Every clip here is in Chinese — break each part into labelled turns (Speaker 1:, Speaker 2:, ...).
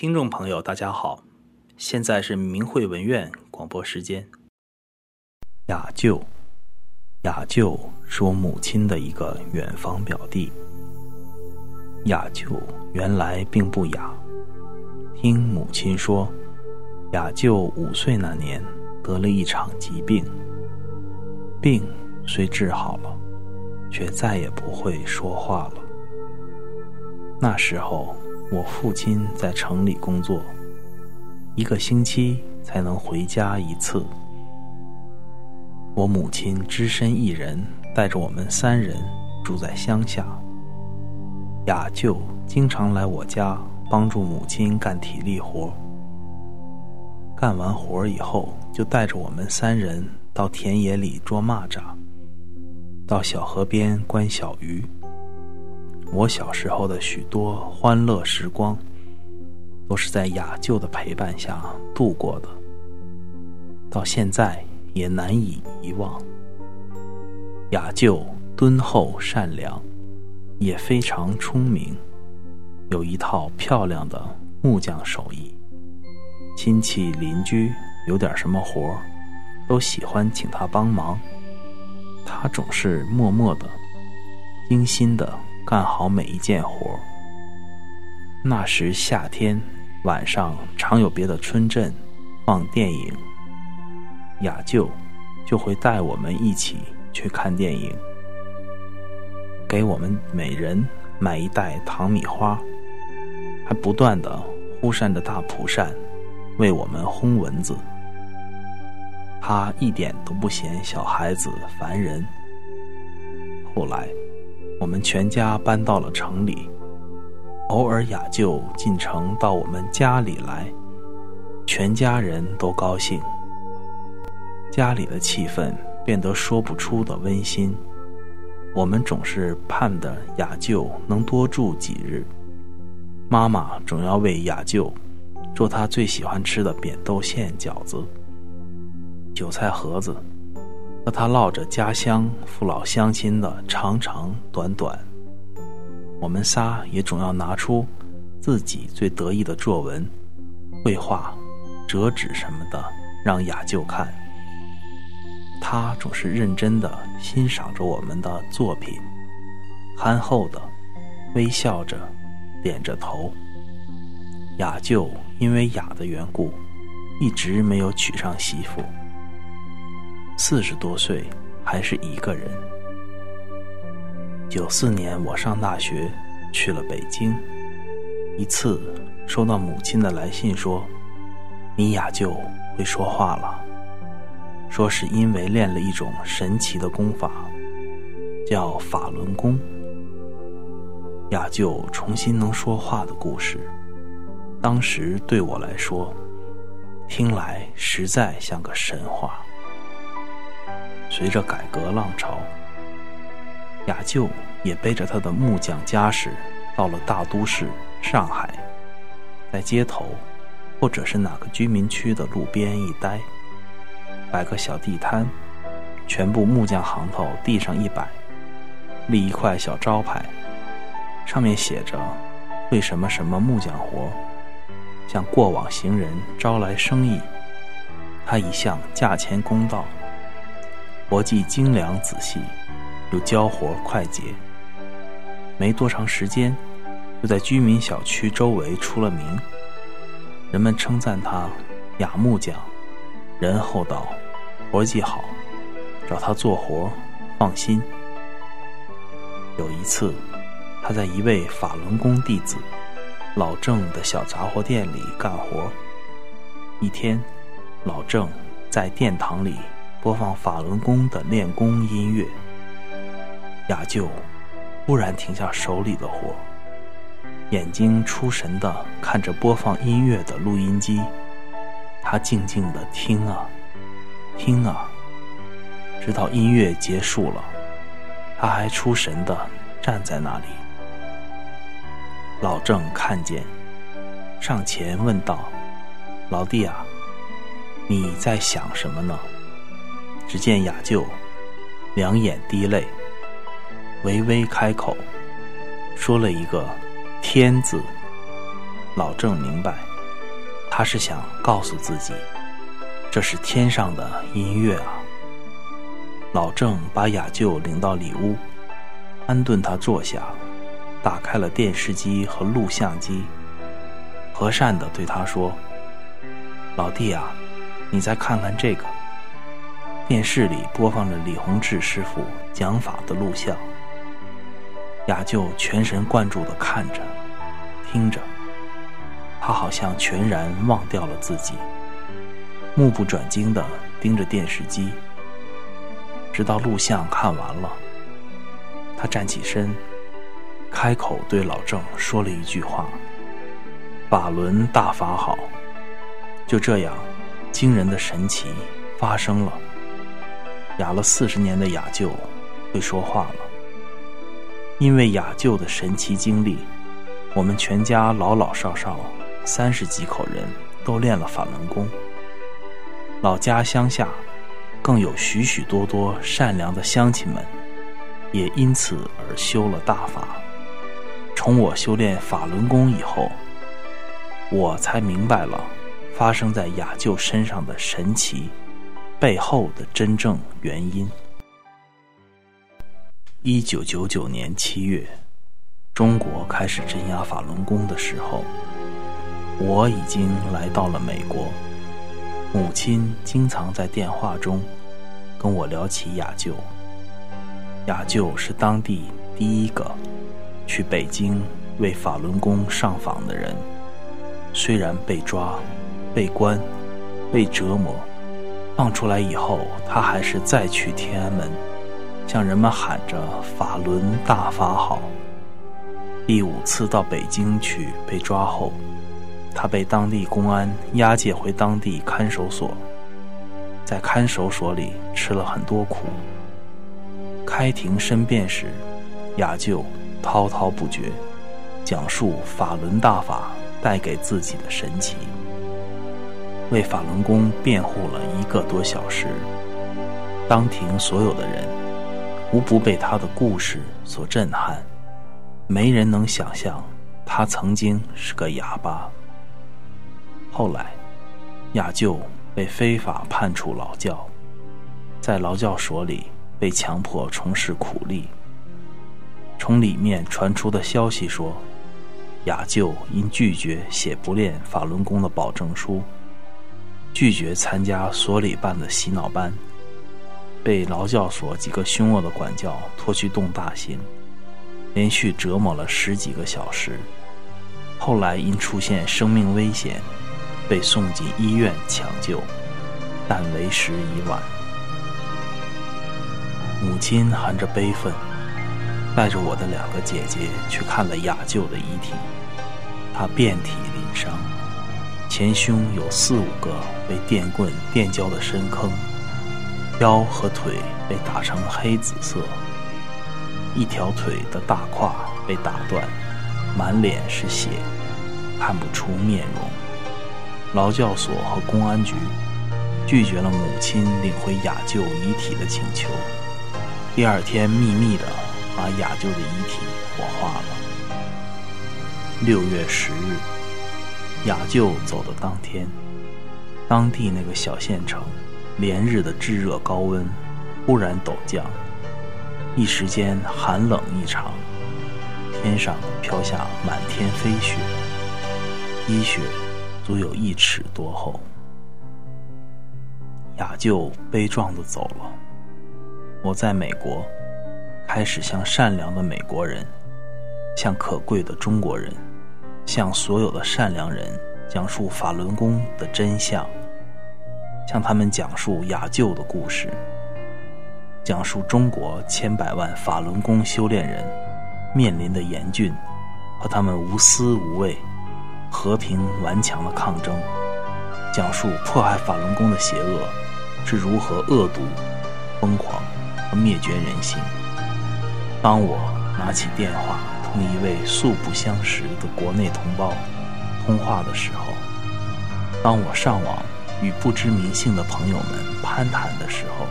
Speaker 1: 听众朋友，大家好，现在是明慧文苑广播时间。雅舅，雅舅是我母亲的一个远房表弟。雅舅原来并不雅，听母亲说。雅舅五岁那年得了一场疾病，病虽治好了，却再也不会说话了。那时候我父亲在城里工作，一个星期才能回家一次。我母亲只身一人带着我们三人住在乡下，雅舅经常来我家帮助母亲干体力活。干完活以后，就带着我们三人到田野里捉蚂蚱，到小河边观小鱼。我小时候的许多欢乐时光，都是在雅舅的陪伴下度过的，到现在也难以遗忘。雅舅敦厚善良，也非常聪明，有一套漂亮的木匠手艺。亲戚邻居有点什么活都喜欢请他帮忙。他总是默默的、精心的干好每一件活那时夏天晚上常有别的村镇放电影，雅舅就会带我们一起去看电影，给我们每人买一袋糖米花，还不断的呼扇着大蒲扇。为我们轰蚊子，他一点都不嫌小孩子烦人。后来，我们全家搬到了城里，偶尔雅舅进城到我们家里来，全家人都高兴，家里的气氛变得说不出的温馨。我们总是盼着雅舅能多住几日，妈妈总要为雅舅。做他最喜欢吃的扁豆馅饺子、韭菜盒子，和他唠着家乡父老乡亲的长长短短。我们仨也总要拿出自己最得意的作文、绘画、折纸什么的，让雅舅看。他总是认真的欣赏着我们的作品，憨厚的微笑着，点着头。雅舅因为雅的缘故，一直没有娶上媳妇。四十多岁还是一个人。九四年我上大学去了北京，一次收到母亲的来信说，你雅舅会说话了，说是因为练了一种神奇的功法，叫法轮功。雅舅重新能说话的故事。当时对我来说，听来实在像个神话。随着改革浪潮，雅舅也背着他的木匠家什到了大都市上海，在街头或者是哪个居民区的路边一待，摆个小地摊，全部木匠行头地上一摆，立一块小招牌，上面写着“为什么什么木匠活”。向过往行人招来生意，他一向价钱公道，活计精良仔细，又交活快捷。没多长时间，就在居民小区周围出了名，人们称赞他雅木匠，人厚道，活计好，找他做活放心。有一次，他在一位法轮功弟子。老郑的小杂货店里干活。一天，老郑在殿堂里播放法轮功的练功音乐。雅舅忽然停下手里的活，眼睛出神地看着播放音乐的录音机。他静静地听啊，听啊，直到音乐结束了，他还出神地站在那里。老郑看见，上前问道：“老弟啊，你在想什么呢？”只见雅舅两眼滴泪，微微开口，说了一个“天”字。老郑明白。他是想告诉自己，这是天上的音乐啊。老郑把雅舅领到里屋，安顿他坐下，打开了电视机和录像机，和善地对他说：“老弟啊，你再看看这个。”电视里播放着李洪志师傅讲法的录像。雅就全神贯注地看着，听着。他好像全然忘掉了自己，目不转睛地盯着电视机，直到录像看完了，他站起身，开口对老郑说了一句话：“法轮大法好。”就这样，惊人的神奇发生了。哑了四十年的雅舅会说话了，因为雅舅的神奇经历，我们全家老老少少。三十几口人都练了法轮功，老家乡下更有许许多多善良的乡亲们，也因此而修了大法。从我修炼法轮功以后，我才明白了发生在雅舅身上的神奇背后的真正原因。一九九九年七月，中国开始镇压法轮功的时候。我已经来到了美国，母亲经常在电话中跟我聊起雅舅。雅舅是当地第一个去北京为法轮功上访的人，虽然被抓、被关、被折磨，放出来以后，他还是再去天安门，向人们喊着“法轮大法好”。第五次到北京去被抓后。他被当地公安押解回当地看守所，在看守所里吃了很多苦。开庭申辩时，雅就滔滔不绝，讲述法轮大法带给自己的神奇，为法轮功辩护了一个多小时。当庭所有的人无不被他的故事所震撼，没人能想象他曾经是个哑巴。后来，雅舅被非法判处劳教，在劳教所里被强迫从事苦力。从里面传出的消息说，雅舅因拒绝写不练法轮功的保证书，拒绝参加所里办的洗脑班，被劳教所几个凶恶的管教拖去动大刑，连续折磨了十几个小时。后来因出现生命危险。被送进医院抢救，但为时已晚。母亲含着悲愤，带着我的两个姐姐去看了雅舅的遗体。他遍体鳞伤，前胸有四五个被电棍电焦的深坑，腰和腿被打成黑紫色，一条腿的大胯被打断，满脸是血，看不出面容。劳教所和公安局拒绝了母亲领回雅舅遗体的请求。第二天，秘密地把雅舅的遗体火化了。六月十日，雅舅走的当天，当地那个小县城连日的炙热高温忽然陡降，一时间寒冷异常，天上飘下满天飞雪，积雪。足有一尺多厚。雅舅悲壮的走了。我在美国，开始向善良的美国人，向可贵的中国人，向所有的善良人讲述法轮功的真相，向他们讲述雅舅的故事，讲述中国千百万法轮功修炼人面临的严峻，和他们无私无畏、和平顽强的抗争，讲述迫害法轮功的邪恶是如何恶毒、疯狂和灭绝人性。当我拿起电话同一位素不相识的国内同胞通话的时候，当我上网与不知名姓的朋友们攀谈的时候，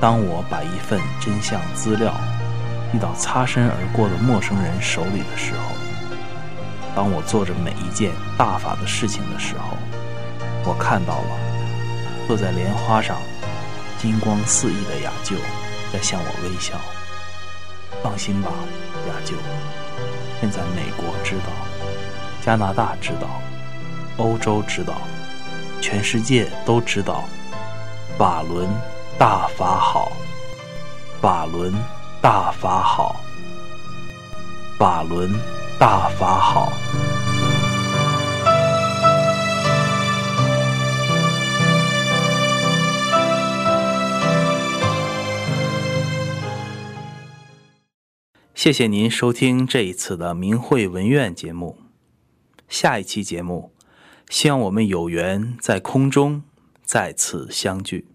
Speaker 1: 当我把一份真相资料递到擦身而过的陌生人手里的时候，当我做着每一件大法的事情的时候，我看到了坐在莲花上金光四溢的雅舅在向我微笑。放心吧，雅舅，现在美国知道，加拿大知道，欧洲知道，全世界都知道，法轮大法好，法轮大法好，法轮大法好。谢谢您收听这一次的明慧文苑节目。下一期节目，希望我们有缘在空中再次相聚。